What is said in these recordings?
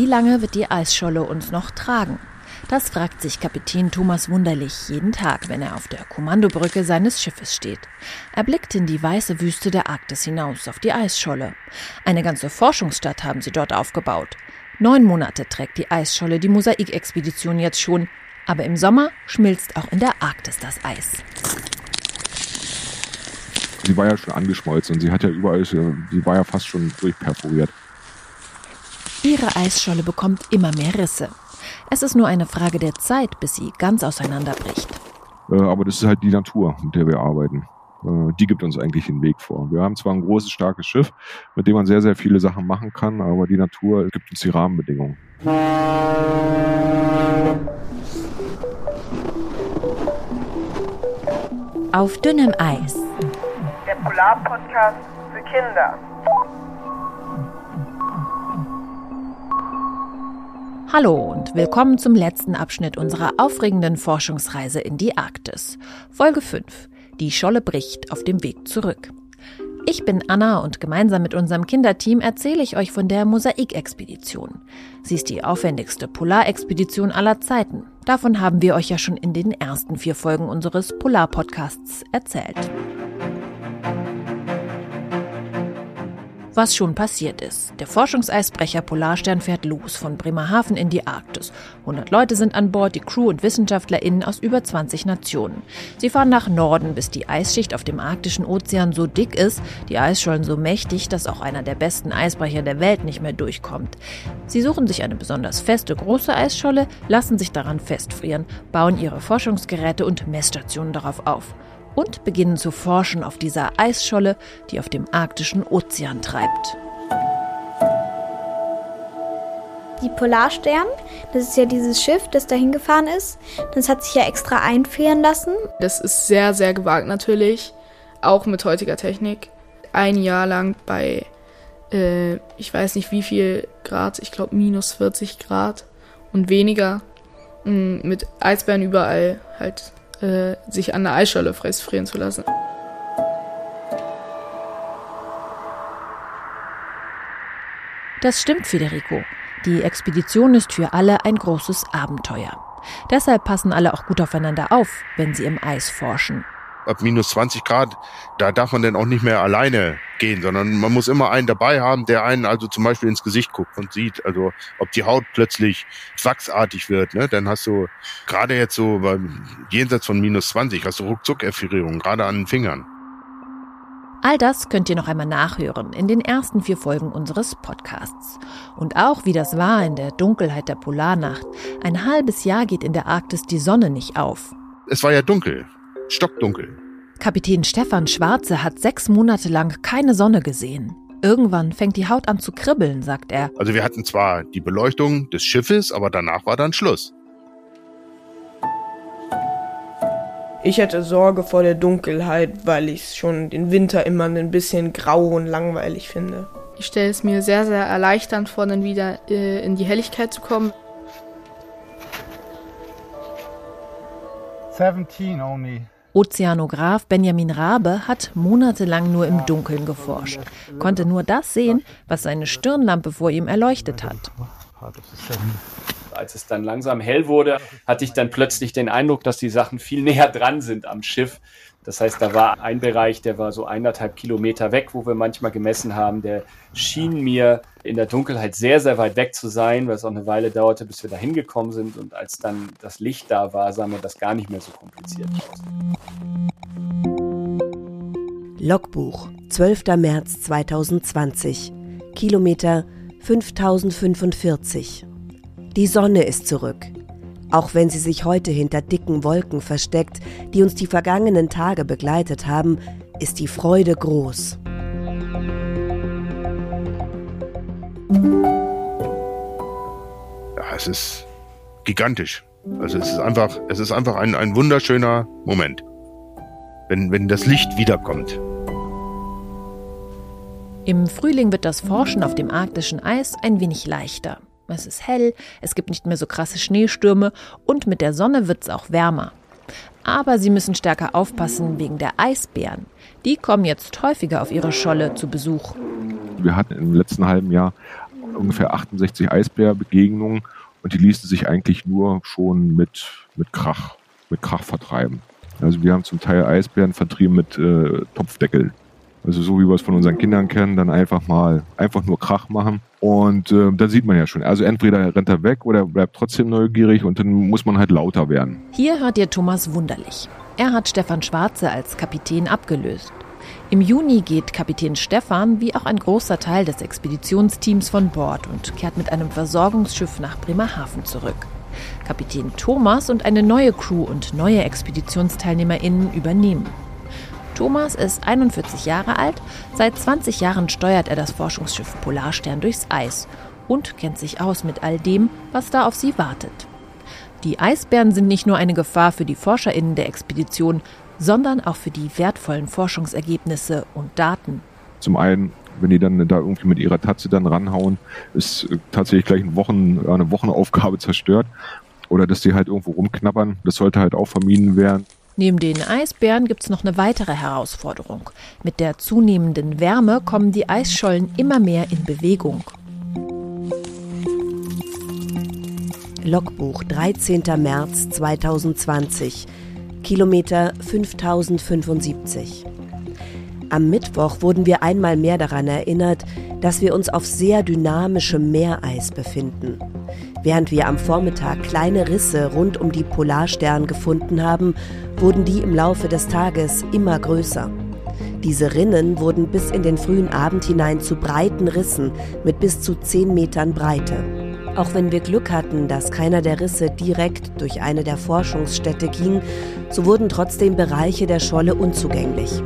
Wie lange wird die Eisscholle uns noch tragen? Das fragt sich Kapitän Thomas Wunderlich jeden Tag, wenn er auf der Kommandobrücke seines Schiffes steht. Er blickt in die weiße Wüste der Arktis hinaus auf die Eisscholle. Eine ganze Forschungsstadt haben sie dort aufgebaut. Neun Monate trägt die Eisscholle die Mosaikexpedition jetzt schon. Aber im Sommer schmilzt auch in der Arktis das Eis. Sie war ja schon angeschmolzen und sie hat ja überall, sie war ja fast schon durchperforiert. Ihre Eisscholle bekommt immer mehr Risse. Es ist nur eine Frage der Zeit, bis sie ganz auseinanderbricht. Äh, aber das ist halt die Natur, mit der wir arbeiten. Äh, die gibt uns eigentlich den Weg vor. Wir haben zwar ein großes, starkes Schiff, mit dem man sehr, sehr viele Sachen machen kann, aber die Natur gibt uns die Rahmenbedingungen. Auf dünnem Eis. Der Polarpodcast für Kinder. Hallo und willkommen zum letzten Abschnitt unserer aufregenden Forschungsreise in die Arktis. Folge 5. Die Scholle bricht auf dem Weg zurück. Ich bin Anna und gemeinsam mit unserem Kinderteam erzähle ich euch von der Mosaikexpedition. Sie ist die aufwendigste Polarexpedition aller Zeiten. Davon haben wir euch ja schon in den ersten vier Folgen unseres Polar-Podcasts erzählt. Was schon passiert ist. Der Forschungseisbrecher Polarstern fährt los von Bremerhaven in die Arktis. 100 Leute sind an Bord, die Crew und WissenschaftlerInnen aus über 20 Nationen. Sie fahren nach Norden, bis die Eisschicht auf dem arktischen Ozean so dick ist, die Eisschollen so mächtig, dass auch einer der besten Eisbrecher der Welt nicht mehr durchkommt. Sie suchen sich eine besonders feste große Eisscholle, lassen sich daran festfrieren, bauen ihre Forschungsgeräte und Messstationen darauf auf und beginnen zu forschen auf dieser Eisscholle, die auf dem arktischen Ozean treibt. Die Polarstern, das ist ja dieses Schiff, das dahin gefahren ist. Das hat sich ja extra einfrieren lassen. Das ist sehr, sehr gewagt natürlich, auch mit heutiger Technik. Ein Jahr lang bei, äh, ich weiß nicht wie viel Grad, ich glaube minus 40 Grad und weniger, mh, mit Eisbären überall halt äh, sich an der Eisscholle frieren zu lassen. Das stimmt, Federico. Die Expedition ist für alle ein großes Abenteuer. Deshalb passen alle auch gut aufeinander auf, wenn sie im Eis forschen ab minus 20 Grad, da darf man dann auch nicht mehr alleine gehen, sondern man muss immer einen dabei haben, der einen also zum Beispiel ins Gesicht guckt und sieht, also ob die Haut plötzlich wachsartig wird, ne? Dann hast du gerade jetzt so beim jenseits von minus 20 hast du ruckzuck gerade an den Fingern. All das könnt ihr noch einmal nachhören in den ersten vier Folgen unseres Podcasts. Und auch wie das war in der Dunkelheit der Polarnacht. Ein halbes Jahr geht in der Arktis die Sonne nicht auf. Es war ja dunkel stockdunkel. Kapitän Stefan Schwarze hat sechs Monate lang keine Sonne gesehen. Irgendwann fängt die Haut an zu kribbeln, sagt er. Also wir hatten zwar die Beleuchtung des Schiffes, aber danach war dann Schluss. Ich hätte Sorge vor der Dunkelheit, weil ich schon den Winter immer ein bisschen grau und langweilig finde. Ich stelle es mir sehr, sehr erleichternd vor, dann wieder äh, in die Helligkeit zu kommen. 17 only. Ozeanograf Benjamin Rabe hat monatelang nur im Dunkeln geforscht, konnte nur das sehen, was seine Stirnlampe vor ihm erleuchtet hat. Als es dann langsam hell wurde, hatte ich dann plötzlich den Eindruck, dass die Sachen viel näher dran sind am Schiff das heißt, da war ein Bereich, der war so eineinhalb Kilometer weg, wo wir manchmal gemessen haben. Der schien mir in der Dunkelheit sehr, sehr weit weg zu sein, weil es auch eine Weile dauerte, bis wir da hingekommen sind. Und als dann das Licht da war, sah mir das gar nicht mehr so kompliziert aus. Logbuch, 12. März 2020. Kilometer 5045. Die Sonne ist zurück auch wenn sie sich heute hinter dicken Wolken versteckt, die uns die vergangenen Tage begleitet haben, ist die Freude groß. Ja, es ist gigantisch. Also es ist einfach, es ist einfach ein, ein wunderschöner Moment, wenn, wenn das Licht wiederkommt. Im Frühling wird das Forschen auf dem arktischen Eis ein wenig leichter. Es ist hell, es gibt nicht mehr so krasse Schneestürme und mit der Sonne wird es auch wärmer. Aber sie müssen stärker aufpassen wegen der Eisbären. Die kommen jetzt häufiger auf ihre Scholle zu Besuch. Wir hatten im letzten halben Jahr ungefähr 68 Eisbärbegegnungen und die ließen sich eigentlich nur schon mit, mit Krach, mit Krach vertreiben. Also wir haben zum Teil Eisbären vertrieben mit äh, Topfdeckel. Also so wie wir es von unseren Kindern kennen, dann einfach mal einfach nur Krach machen. Und äh, dann sieht man ja schon. Also entweder rennt er weg oder bleibt trotzdem neugierig und dann muss man halt lauter werden. Hier hört ihr Thomas Wunderlich. Er hat Stefan Schwarze als Kapitän abgelöst. Im Juni geht Kapitän Stefan wie auch ein großer Teil des Expeditionsteams von Bord und kehrt mit einem Versorgungsschiff nach Bremerhaven zurück. Kapitän Thomas und eine neue Crew und neue ExpeditionsteilnehmerInnen übernehmen. Thomas ist 41 Jahre alt, seit 20 Jahren steuert er das Forschungsschiff Polarstern durchs Eis und kennt sich aus mit all dem, was da auf sie wartet. Die Eisbären sind nicht nur eine Gefahr für die ForscherInnen der Expedition, sondern auch für die wertvollen Forschungsergebnisse und Daten. Zum einen, wenn die dann da irgendwie mit ihrer Tatze dann ranhauen, ist tatsächlich gleich eine, Wochen, eine Wochenaufgabe zerstört. Oder dass die halt irgendwo rumknabbern. Das sollte halt auch vermieden werden. Neben den Eisbären gibt es noch eine weitere Herausforderung. Mit der zunehmenden Wärme kommen die Eisschollen immer mehr in Bewegung. Logbuch 13. März 2020 Kilometer 5075. Am Mittwoch wurden wir einmal mehr daran erinnert, dass wir uns auf sehr dynamischem Meereis befinden. Während wir am Vormittag kleine Risse rund um die Polarstern gefunden haben, wurden die im Laufe des Tages immer größer. Diese Rinnen wurden bis in den frühen Abend hinein zu breiten Rissen mit bis zu 10 Metern Breite. Auch wenn wir Glück hatten, dass keiner der Risse direkt durch eine der Forschungsstätte ging, so wurden trotzdem Bereiche der Scholle unzugänglich.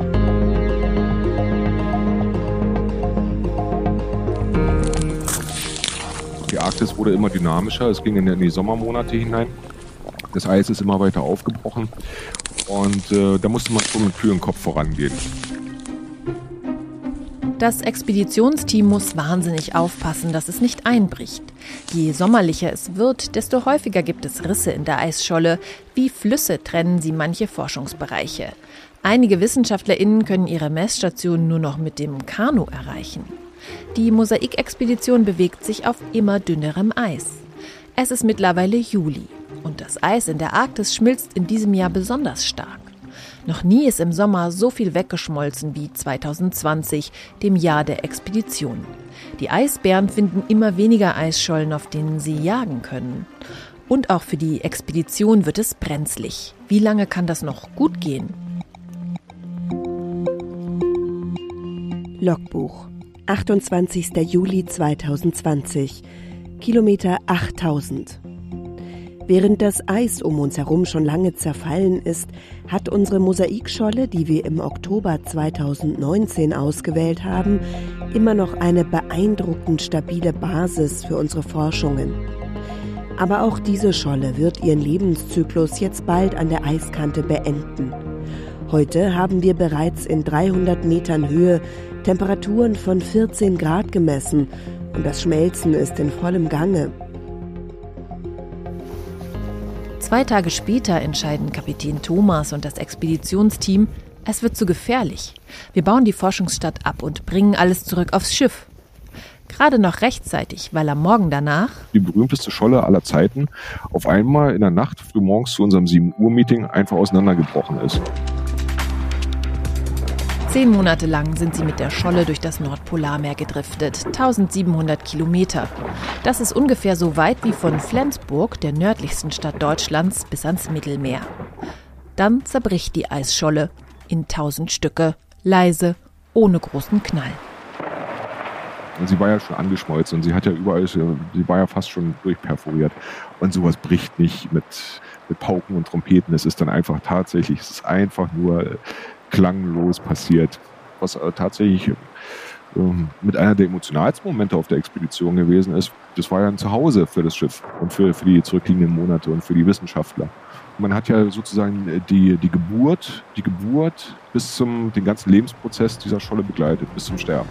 Die Arktis wurde immer dynamischer, es ging in die Sommermonate hinein. Das Eis ist immer weiter aufgebrochen und äh, da musste man schon mit kühlem Kopf vorangehen. Das Expeditionsteam muss wahnsinnig aufpassen, dass es nicht einbricht. Je sommerlicher es wird, desto häufiger gibt es Risse in der Eisscholle. Wie Flüsse trennen sie manche Forschungsbereiche. Einige WissenschaftlerInnen können ihre Messstationen nur noch mit dem Kanu erreichen. Die Mosaikexpedition bewegt sich auf immer dünnerem Eis. Es ist mittlerweile Juli und das Eis in der Arktis schmilzt in diesem Jahr besonders stark. Noch nie ist im Sommer so viel weggeschmolzen wie 2020, dem Jahr der Expedition. Die Eisbären finden immer weniger Eisschollen, auf denen sie jagen können. Und auch für die Expedition wird es brenzlig. Wie lange kann das noch gut gehen? Logbuch 28. Juli 2020 Kilometer 8000 Während das Eis um uns herum schon lange zerfallen ist, hat unsere Mosaikscholle, die wir im Oktober 2019 ausgewählt haben, immer noch eine beeindruckend stabile Basis für unsere Forschungen. Aber auch diese Scholle wird ihren Lebenszyklus jetzt bald an der Eiskante beenden. Heute haben wir bereits in 300 Metern Höhe Temperaturen von 14 Grad gemessen und das Schmelzen ist in vollem Gange. Zwei Tage später entscheiden Kapitän Thomas und das Expeditionsteam, es wird zu gefährlich. Wir bauen die Forschungsstadt ab und bringen alles zurück aufs Schiff. Gerade noch rechtzeitig, weil am Morgen danach die berühmteste Scholle aller Zeiten auf einmal in der Nacht frühmorgens zu unserem 7 Uhr Meeting einfach auseinandergebrochen ist. Zehn Monate lang sind sie mit der Scholle durch das Nordpolarmeer gedriftet, 1700 Kilometer. Das ist ungefähr so weit wie von Flensburg, der nördlichsten Stadt Deutschlands, bis ans Mittelmeer. Dann zerbricht die Eisscholle in tausend Stücke, leise, ohne großen Knall. sie war ja schon angeschmolzen und sie hat ja überall, sie war ja fast schon durchperforiert. Und sowas bricht nicht mit, mit Pauken und Trompeten. Es ist dann einfach tatsächlich, es ist einfach nur klanglos passiert. Was äh, tatsächlich ähm, mit einer der emotionalsten Momente auf der Expedition gewesen ist. Das war ja ein Zuhause für das Schiff und für, für die zurückliegenden Monate und für die Wissenschaftler. Man hat ja sozusagen die, die Geburt, die Geburt bis zum den ganzen Lebensprozess dieser Scholle begleitet, bis zum Sterben.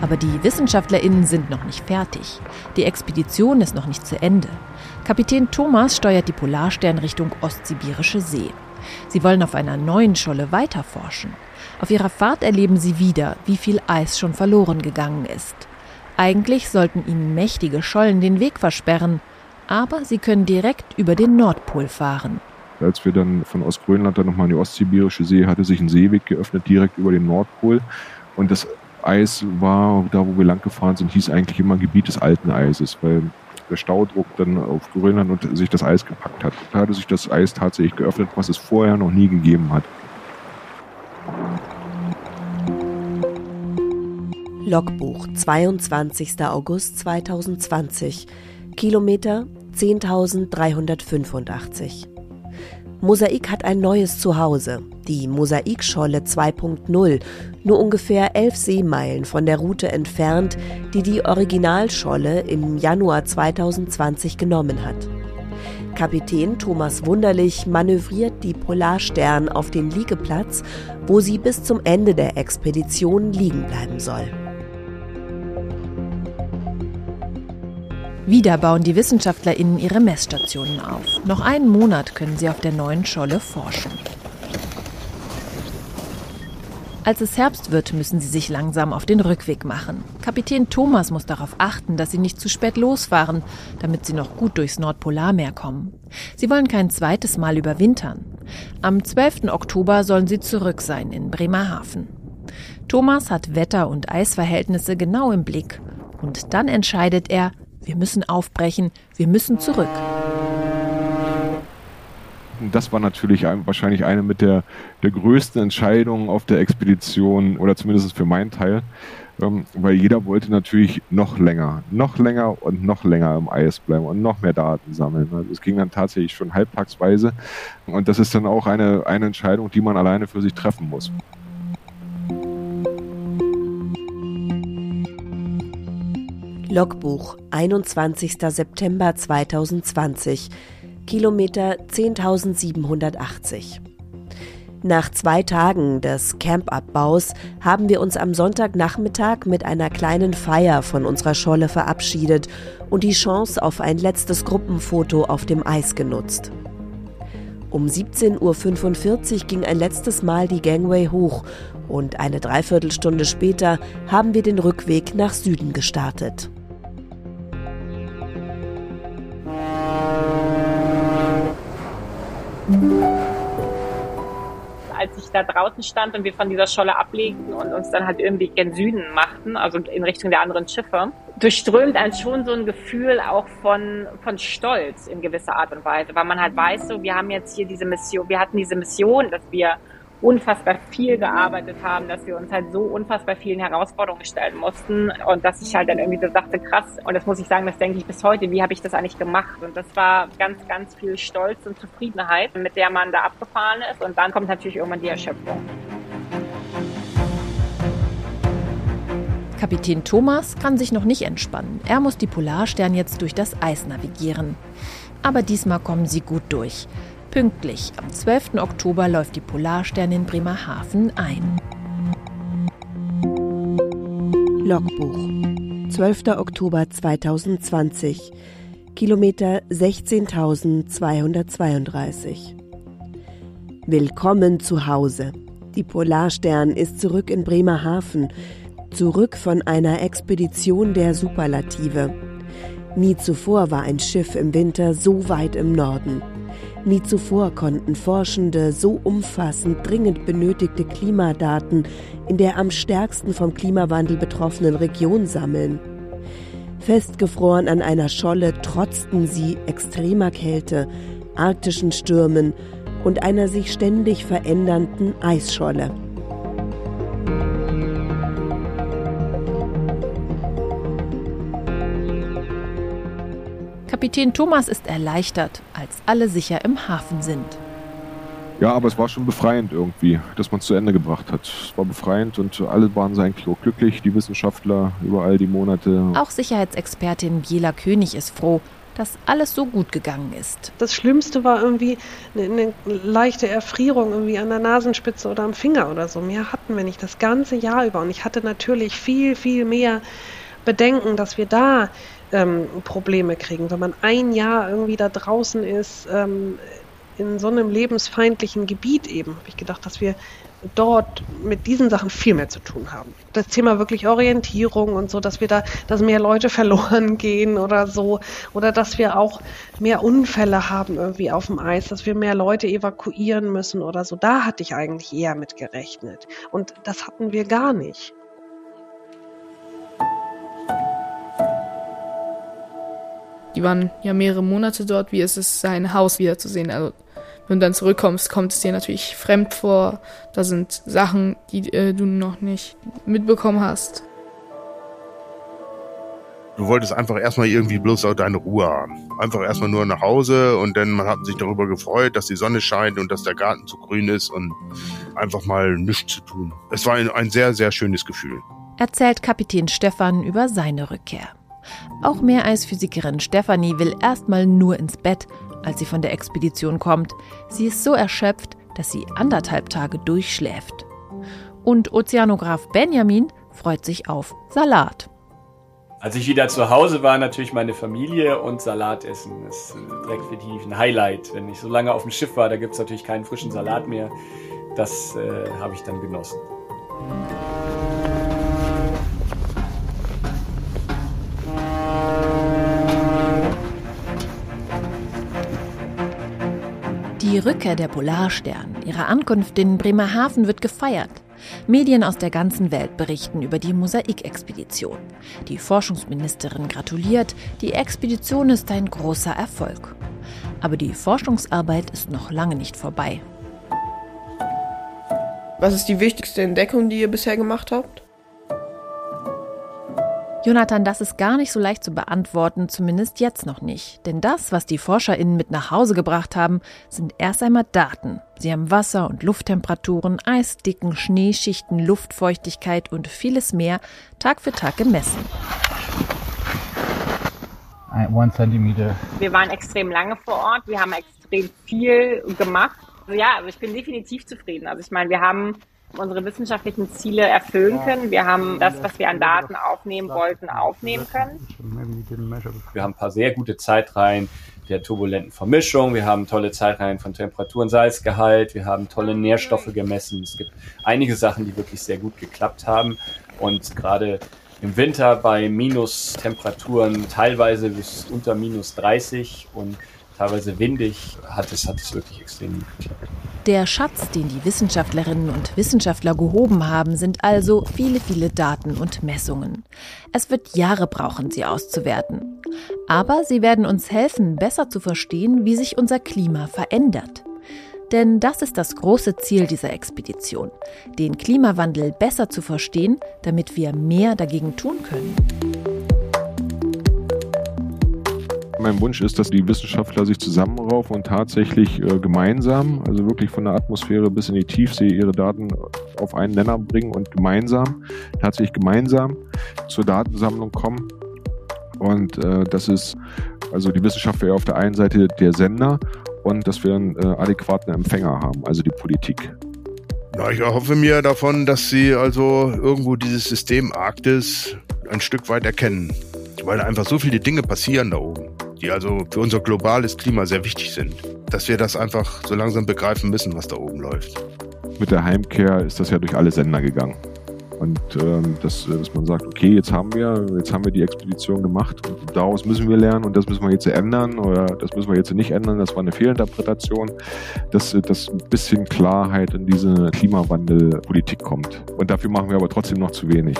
Aber die WissenschaftlerInnen sind noch nicht fertig. Die Expedition ist noch nicht zu Ende. Kapitän Thomas steuert die Polarstern Richtung Ostsibirische See. Sie wollen auf einer neuen Scholle weiterforschen. Auf ihrer Fahrt erleben sie wieder, wie viel Eis schon verloren gegangen ist. Eigentlich sollten ihnen mächtige Schollen den Weg versperren, aber sie können direkt über den Nordpol fahren. Als wir dann von Ostgrönland dann nochmal in die Ostsibirische See, hatte sich ein Seeweg geöffnet direkt über den Nordpol. Und das Eis war, da wo wir lang gefahren sind, hieß eigentlich immer Gebiet des alten Eises, weil der Staudruck dann auf Grönland und sich das Eis gepackt hat. Da hatte sich das Eis tatsächlich geöffnet, was es vorher noch nie gegeben hat. Logbuch, 22. August 2020, Kilometer 10.385. Mosaik hat ein neues Zuhause, die Mosaikscholle 2.0, nur ungefähr elf Seemeilen von der Route entfernt, die die Originalscholle im Januar 2020 genommen hat. Kapitän Thomas Wunderlich manövriert die Polarstern auf den Liegeplatz, wo sie bis zum Ende der Expedition liegen bleiben soll. Wieder bauen die WissenschaftlerInnen ihre Messstationen auf. Noch einen Monat können sie auf der neuen Scholle forschen. Als es Herbst wird, müssen sie sich langsam auf den Rückweg machen. Kapitän Thomas muss darauf achten, dass sie nicht zu spät losfahren, damit sie noch gut durchs Nordpolarmeer kommen. Sie wollen kein zweites Mal überwintern. Am 12. Oktober sollen sie zurück sein in Bremerhaven. Thomas hat Wetter- und Eisverhältnisse genau im Blick. Und dann entscheidet er, wir müssen aufbrechen, wir müssen zurück. Das war natürlich wahrscheinlich eine mit der, der größten Entscheidungen auf der Expedition oder zumindest für meinen Teil, ähm, weil jeder wollte natürlich noch länger, noch länger und noch länger im Eis bleiben und noch mehr Daten sammeln. Also es ging dann tatsächlich schon halbtagsweise und das ist dann auch eine, eine Entscheidung, die man alleine für sich treffen muss. Logbuch 21. September 2020 Kilometer 10.780 nach zwei Tagen des Campabbaus haben wir uns am Sonntagnachmittag mit einer kleinen Feier von unserer Scholle verabschiedet und die Chance auf ein letztes Gruppenfoto auf dem Eis genutzt. Um 17.45 Uhr ging ein letztes Mal die Gangway hoch und eine Dreiviertelstunde später haben wir den Rückweg nach Süden gestartet. Als ich da draußen stand und wir von dieser Scholle ablegten und uns dann halt irgendwie gen Süden machten, also in Richtung der anderen Schiffe, durchströmt einen schon so ein Gefühl auch von, von Stolz in gewisser Art und Weise, weil man halt weiß, so, wir haben jetzt hier diese Mission, wir hatten diese Mission, dass wir unfassbar viel gearbeitet haben, dass wir uns halt so unfassbar vielen Herausforderungen stellen mussten und dass ich halt dann irgendwie so dachte, krass, und das muss ich sagen, das denke ich bis heute, wie habe ich das eigentlich gemacht? Und das war ganz, ganz viel Stolz und Zufriedenheit, mit der man da abgefahren ist und dann kommt natürlich irgendwann die Erschöpfung. Kapitän Thomas kann sich noch nicht entspannen. Er muss die Polarstern jetzt durch das Eis navigieren. Aber diesmal kommen sie gut durch. Pünktlich am 12. Oktober läuft die Polarstern in Bremerhaven ein. Logbuch 12. Oktober 2020 Kilometer 16.232 Willkommen zu Hause. Die Polarstern ist zurück in Bremerhaven, zurück von einer Expedition der Superlative. Nie zuvor war ein Schiff im Winter so weit im Norden. Nie zuvor konnten Forschende so umfassend dringend benötigte Klimadaten in der am stärksten vom Klimawandel betroffenen Region sammeln. Festgefroren an einer Scholle trotzten sie extremer Kälte, arktischen Stürmen und einer sich ständig verändernden Eisscholle. Kapitän Thomas ist erleichtert, als alle sicher im Hafen sind. Ja, aber es war schon befreiend irgendwie, dass man es zu Ende gebracht hat. Es war befreiend und alle waren eigentlich auch glücklich, die Wissenschaftler über all die Monate. Auch Sicherheitsexpertin Biela König ist froh, dass alles so gut gegangen ist. Das Schlimmste war irgendwie eine, eine, leichte Erfrierung irgendwie an der Nasenspitze oder am Finger oder so. Mehr hatten wir nicht das ganze Jahr über. Und ich hatte natürlich viel, viel mehr Bedenken, dass wir da ähm, Probleme kriegen. Wenn man ein Jahr irgendwie da draußen ist, ähm, in so einem lebensfeindlichen Gebiet eben, habe ich gedacht, dass wir dort mit diesen Sachen viel mehr zu tun haben. Das Thema wirklich Orientierung und so, dass wir da, dass mehr Leute verloren gehen oder so, oder dass wir auch mehr Unfälle haben irgendwie auf dem Eis, dass wir mehr Leute evakuieren müssen oder so. Da hatte ich eigentlich eher mit gerechnet. Und das hatten wir gar nicht. Die waren ja mehrere Monate dort. Wie ist es, sein Haus wiederzusehen? Also wenn du dann zurückkommst, kommt es dir natürlich fremd vor. Da sind Sachen, die äh, du noch nicht mitbekommen hast. Du wolltest einfach erstmal irgendwie bloß auch deine Ruhe haben. Einfach erstmal nur nach Hause und dann man hat sich darüber gefreut, dass die Sonne scheint und dass der Garten zu grün ist und einfach mal nichts zu tun. Es war ein, ein sehr, sehr schönes Gefühl. Erzählt Kapitän Stefan über seine Rückkehr. Auch Meereisphysikerin Stefanie will erstmal nur ins Bett, als sie von der Expedition kommt. Sie ist so erschöpft, dass sie anderthalb Tage durchschläft. Und Ozeanograf Benjamin freut sich auf Salat. Als ich wieder zu Hause war, natürlich meine Familie und Salat essen. Das ist definitiv ein Highlight. Wenn ich so lange auf dem Schiff war, da gibt es natürlich keinen frischen Salat mehr. Das äh, habe ich dann genossen. Die Rückkehr der Polarstern, ihre Ankunft in Bremerhaven wird gefeiert. Medien aus der ganzen Welt berichten über die Mosaikexpedition. Die Forschungsministerin gratuliert, die Expedition ist ein großer Erfolg. Aber die Forschungsarbeit ist noch lange nicht vorbei. Was ist die wichtigste Entdeckung, die ihr bisher gemacht habt? Jonathan, das ist gar nicht so leicht zu beantworten, zumindest jetzt noch nicht. Denn das, was die ForscherInnen mit nach Hause gebracht haben, sind erst einmal Daten. Sie haben Wasser- und Lufttemperaturen, Eisdicken, Schneeschichten, Luftfeuchtigkeit und vieles mehr Tag für Tag gemessen. One centimeter. Wir waren extrem lange vor Ort, wir haben extrem viel gemacht. Also ja, also ich bin definitiv zufrieden. Also ich meine, wir haben unsere wissenschaftlichen Ziele erfüllen können. Wir haben das, was wir an Daten aufnehmen wollten, aufnehmen können. Wir haben ein paar sehr gute Zeitreihen der turbulenten Vermischung. Wir haben tolle Zeitreihen von Temperatur und Salzgehalt. Wir haben tolle Nährstoffe gemessen. Es gibt einige Sachen, die wirklich sehr gut geklappt haben. Und gerade im Winter bei Minustemperaturen teilweise bis unter minus 30 und teilweise windig hat es, hat es wirklich extrem geklappt. Der Schatz, den die Wissenschaftlerinnen und Wissenschaftler gehoben haben, sind also viele, viele Daten und Messungen. Es wird Jahre brauchen, sie auszuwerten. Aber sie werden uns helfen, besser zu verstehen, wie sich unser Klima verändert. Denn das ist das große Ziel dieser Expedition, den Klimawandel besser zu verstehen, damit wir mehr dagegen tun können. Mein Wunsch ist, dass die Wissenschaftler sich zusammenraufen und tatsächlich äh, gemeinsam, also wirklich von der Atmosphäre bis in die Tiefsee, ihre Daten auf einen Nenner bringen und gemeinsam, tatsächlich gemeinsam zur Datensammlung kommen. Und äh, das ist, also die Wissenschaft wäre auf der einen Seite der Sender und dass wir einen äh, adäquaten Empfänger haben, also die Politik. Na, ich erhoffe mir davon, dass sie also irgendwo dieses System Arktis ein Stück weit erkennen, weil einfach so viele Dinge passieren da oben die also für unser globales Klima sehr wichtig sind. Dass wir das einfach so langsam begreifen müssen, was da oben läuft. Mit der Heimkehr ist das ja durch alle Sender gegangen. Und ähm, dass, dass man sagt, okay, jetzt haben wir, jetzt haben wir die Expedition gemacht und daraus müssen wir lernen und das müssen wir jetzt ändern oder das müssen wir jetzt nicht ändern, das war eine Fehlinterpretation, dass, dass ein bisschen Klarheit in diese Klimawandelpolitik kommt. Und dafür machen wir aber trotzdem noch zu wenig.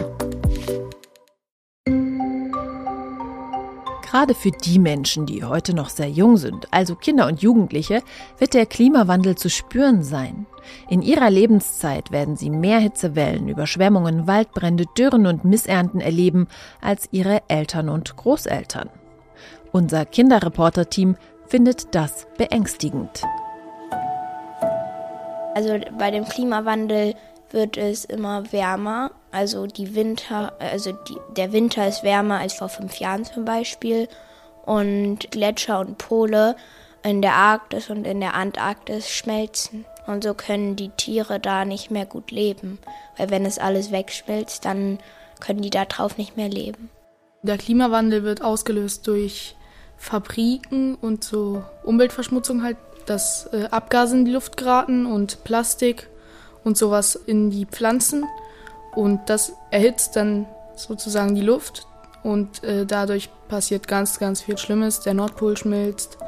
Gerade für die Menschen, die heute noch sehr jung sind, also Kinder und Jugendliche, wird der Klimawandel zu spüren sein. In ihrer Lebenszeit werden sie mehr Hitzewellen, Überschwemmungen, Waldbrände, Dürren und Missernten erleben als ihre Eltern und Großeltern. Unser Kinderreporter-Team findet das beängstigend. Also bei dem Klimawandel wird es immer wärmer. Also die Winter, also die, der Winter ist wärmer als vor fünf Jahren zum Beispiel. Und Gletscher und Pole in der Arktis und in der Antarktis schmelzen. Und so können die Tiere da nicht mehr gut leben. Weil wenn es alles wegschmilzt, dann können die da drauf nicht mehr leben. Der Klimawandel wird ausgelöst durch Fabriken und so Umweltverschmutzung halt, dass äh, Abgase in die Luft geraten und Plastik und sowas in die Pflanzen und das erhitzt dann sozusagen die Luft und äh, dadurch passiert ganz, ganz viel Schlimmes. Der Nordpol schmilzt,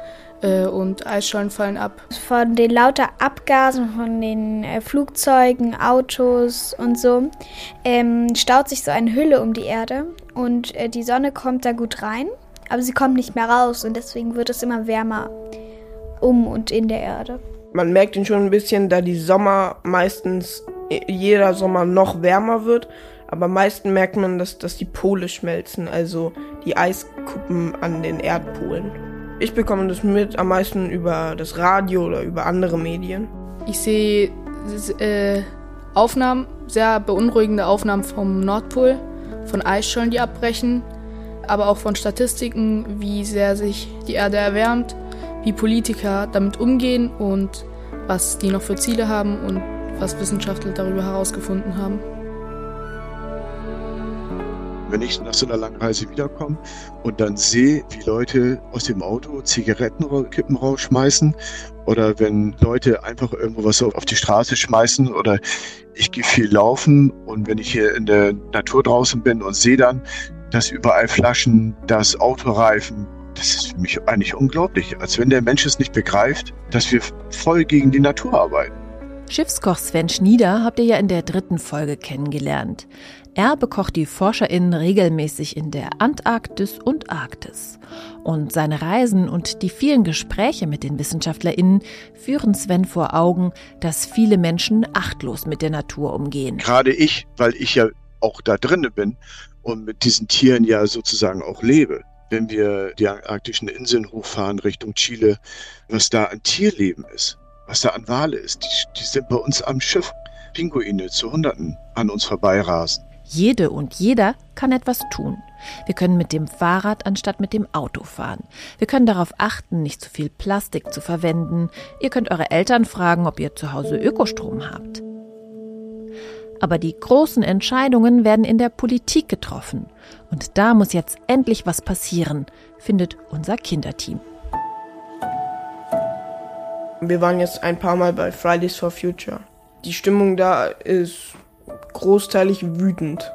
äh, und Eisschollen fallen ab. Von den lauter Abgasen von den äh, Flugzeugen, Autos und so ähm, staut sich so eine Hülle um die Erde und äh, die Sonne kommt da gut rein, aber sie kommt nicht mehr raus und deswegen wird es immer wärmer um und in der Erde. Man merkt ihn schon ein bisschen, da die Sommer meistens jeder Sommer noch wärmer wird. Aber am meisten merkt man, dass, dass die Pole schmelzen, also die Eiskuppen an den Erdpolen. Ich bekomme das mit am meisten über das Radio oder über andere Medien. Ich sehe äh, Aufnahmen, sehr beunruhigende Aufnahmen vom Nordpol, von Eisschollen, die abbrechen, aber auch von Statistiken, wie sehr sich die Erde erwärmt, wie Politiker damit umgehen und was die noch für Ziele haben und was Wissenschaftler darüber herausgefunden haben. Wenn ich nach so einer langen Reise wiederkomme und dann sehe, wie Leute aus dem Auto Zigarettenkippen rausschmeißen oder wenn Leute einfach irgendwo was auf die Straße schmeißen oder ich gehe viel laufen und wenn ich hier in der Natur draußen bin und sehe dann, dass überall Flaschen, das Autoreifen, das ist für mich eigentlich unglaublich, als wenn der Mensch es nicht begreift, dass wir voll gegen die Natur arbeiten. Schiffskoch Sven Schnieder habt ihr ja in der dritten Folge kennengelernt. Er bekocht die ForscherInnen regelmäßig in der Antarktis und Arktis. Und seine Reisen und die vielen Gespräche mit den WissenschaftlerInnen führen Sven vor Augen, dass viele Menschen achtlos mit der Natur umgehen. Gerade ich, weil ich ja auch da drinne bin und mit diesen Tieren ja sozusagen auch lebe. Wenn wir die arktischen Inseln hochfahren Richtung Chile, was da an Tierleben ist, was da an Wale ist, die, die sind bei uns am Schiff. Pinguine zu Hunderten an uns vorbeirasen. Jede und jeder kann etwas tun. Wir können mit dem Fahrrad anstatt mit dem Auto fahren. Wir können darauf achten, nicht zu viel Plastik zu verwenden. Ihr könnt eure Eltern fragen, ob ihr zu Hause Ökostrom habt. Aber die großen Entscheidungen werden in der Politik getroffen. Und da muss jetzt endlich was passieren, findet unser Kinderteam. Wir waren jetzt ein paar Mal bei Fridays for Future. Die Stimmung da ist großteilig wütend,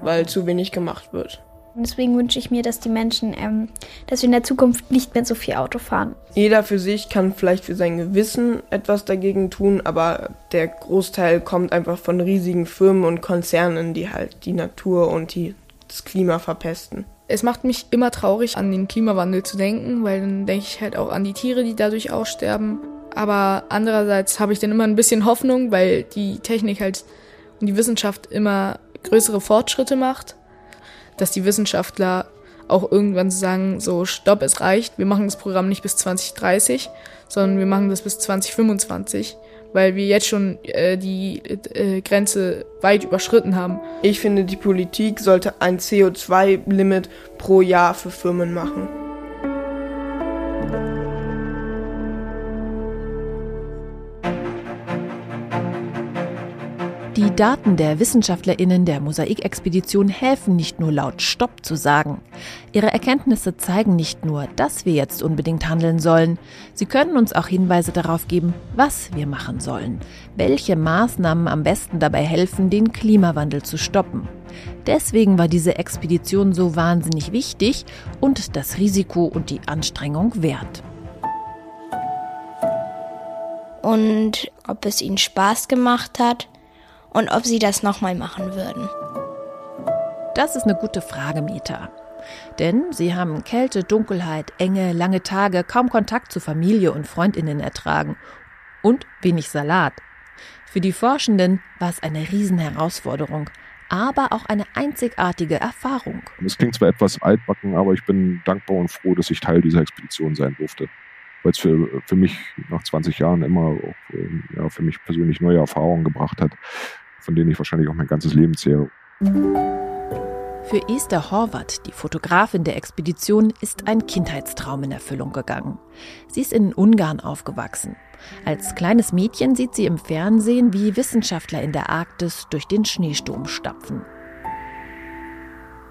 weil zu wenig gemacht wird. Deswegen wünsche ich mir, dass die Menschen, ähm, dass wir in der Zukunft nicht mehr so viel Auto fahren. Jeder für sich kann vielleicht für sein Gewissen etwas dagegen tun, aber der Großteil kommt einfach von riesigen Firmen und Konzernen, die halt die Natur und die, das Klima verpesten. Es macht mich immer traurig, an den Klimawandel zu denken, weil dann denke ich halt auch an die Tiere, die dadurch aussterben. Aber andererseits habe ich dann immer ein bisschen Hoffnung, weil die Technik halt und die Wissenschaft immer größere Fortschritte macht, dass die Wissenschaftler auch irgendwann sagen, so, stopp, es reicht, wir machen das Programm nicht bis 2030, sondern wir machen das bis 2025, weil wir jetzt schon äh, die äh, Grenze weit überschritten haben. Ich finde, die Politik sollte ein CO2-Limit pro Jahr für Firmen machen. Die Daten der WissenschaftlerInnen der Mosaikexpedition helfen nicht nur laut Stopp zu sagen. Ihre Erkenntnisse zeigen nicht nur, dass wir jetzt unbedingt handeln sollen, sie können uns auch Hinweise darauf geben, was wir machen sollen, welche Maßnahmen am besten dabei helfen, den Klimawandel zu stoppen. Deswegen war diese Expedition so wahnsinnig wichtig und das Risiko und die Anstrengung wert. Und ob es ihnen Spaß gemacht hat, und ob sie das nochmal machen würden. Das ist eine gute Frage, Meta. Denn sie haben Kälte, Dunkelheit, enge, lange Tage, kaum Kontakt zu Familie und Freundinnen ertragen und wenig Salat. Für die Forschenden war es eine Riesenherausforderung, aber auch eine einzigartige Erfahrung. Es klingt zwar etwas altbacken, aber ich bin dankbar und froh, dass ich Teil dieser Expedition sein durfte. Weil es für, für mich nach 20 Jahren immer auch ja, für mich persönlich neue Erfahrungen gebracht hat von denen ich wahrscheinlich auch mein ganzes Leben zehre. Für Esther Horvath, die Fotografin der Expedition, ist ein Kindheitstraum in Erfüllung gegangen. Sie ist in Ungarn aufgewachsen. Als kleines Mädchen sieht sie im Fernsehen, wie Wissenschaftler in der Arktis durch den Schneesturm stapfen.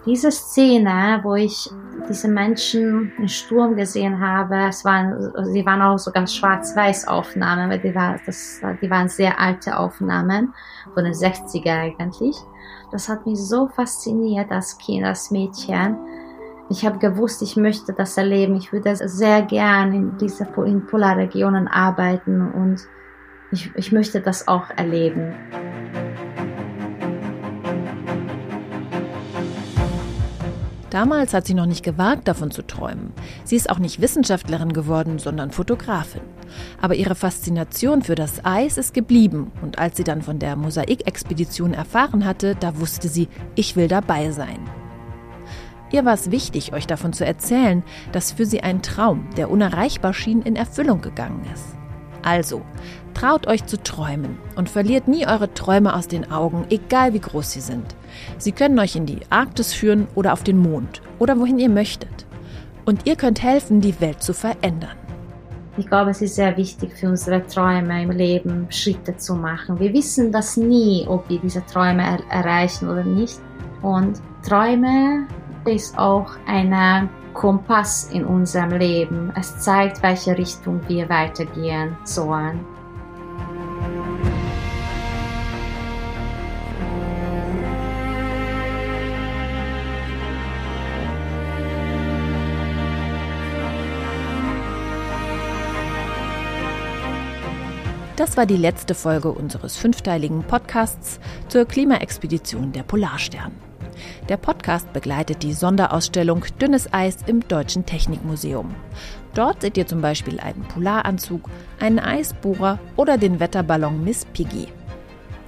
Diese Szene, wo ich diese Menschen im Sturm gesehen habe, es waren, sie waren auch sogar Schwarz-Weiß-Aufnahmen, weil die, war, das, die waren sehr alte Aufnahmen von den 60er eigentlich. Das hat mich so fasziniert als Kind, als Mädchen. Ich habe gewusst, ich möchte das erleben. Ich würde sehr gern in diese in Polarregionen arbeiten und ich, ich möchte das auch erleben. Damals hat sie noch nicht gewagt, davon zu träumen. Sie ist auch nicht Wissenschaftlerin geworden, sondern Fotografin. Aber ihre Faszination für das Eis ist geblieben. Und als sie dann von der Mosaikexpedition erfahren hatte, da wusste sie, ich will dabei sein. Ihr war es wichtig, euch davon zu erzählen, dass für sie ein Traum, der unerreichbar schien, in Erfüllung gegangen ist. Also, traut euch zu träumen und verliert nie eure Träume aus den Augen, egal wie groß sie sind. Sie können euch in die Arktis führen oder auf den Mond oder wohin ihr möchtet. Und ihr könnt helfen, die Welt zu verändern. Ich glaube, es ist sehr wichtig für unsere Träume im Leben, Schritte zu machen. Wir wissen das nie, ob wir diese Träume er erreichen oder nicht. Und Träume ist auch ein Kompass in unserem Leben. Es zeigt, welche Richtung wir weitergehen sollen. Das war die letzte Folge unseres fünfteiligen Podcasts zur Klimaexpedition der Polarstern. Der Podcast begleitet die Sonderausstellung Dünnes Eis im Deutschen Technikmuseum. Dort seht ihr zum Beispiel einen Polaranzug, einen Eisbohrer oder den Wetterballon Miss Piggy.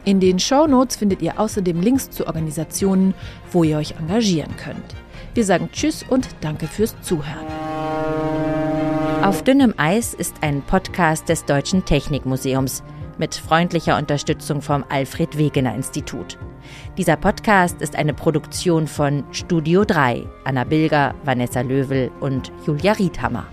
In den Show Notes findet ihr außerdem Links zu Organisationen, wo ihr euch engagieren könnt. Wir sagen Tschüss und danke fürs Zuhören. Auf dünnem Eis ist ein Podcast des Deutschen Technikmuseums mit freundlicher Unterstützung vom Alfred Wegener Institut. Dieser Podcast ist eine Produktion von Studio 3, Anna Bilger, Vanessa Löwel und Julia Riedhammer.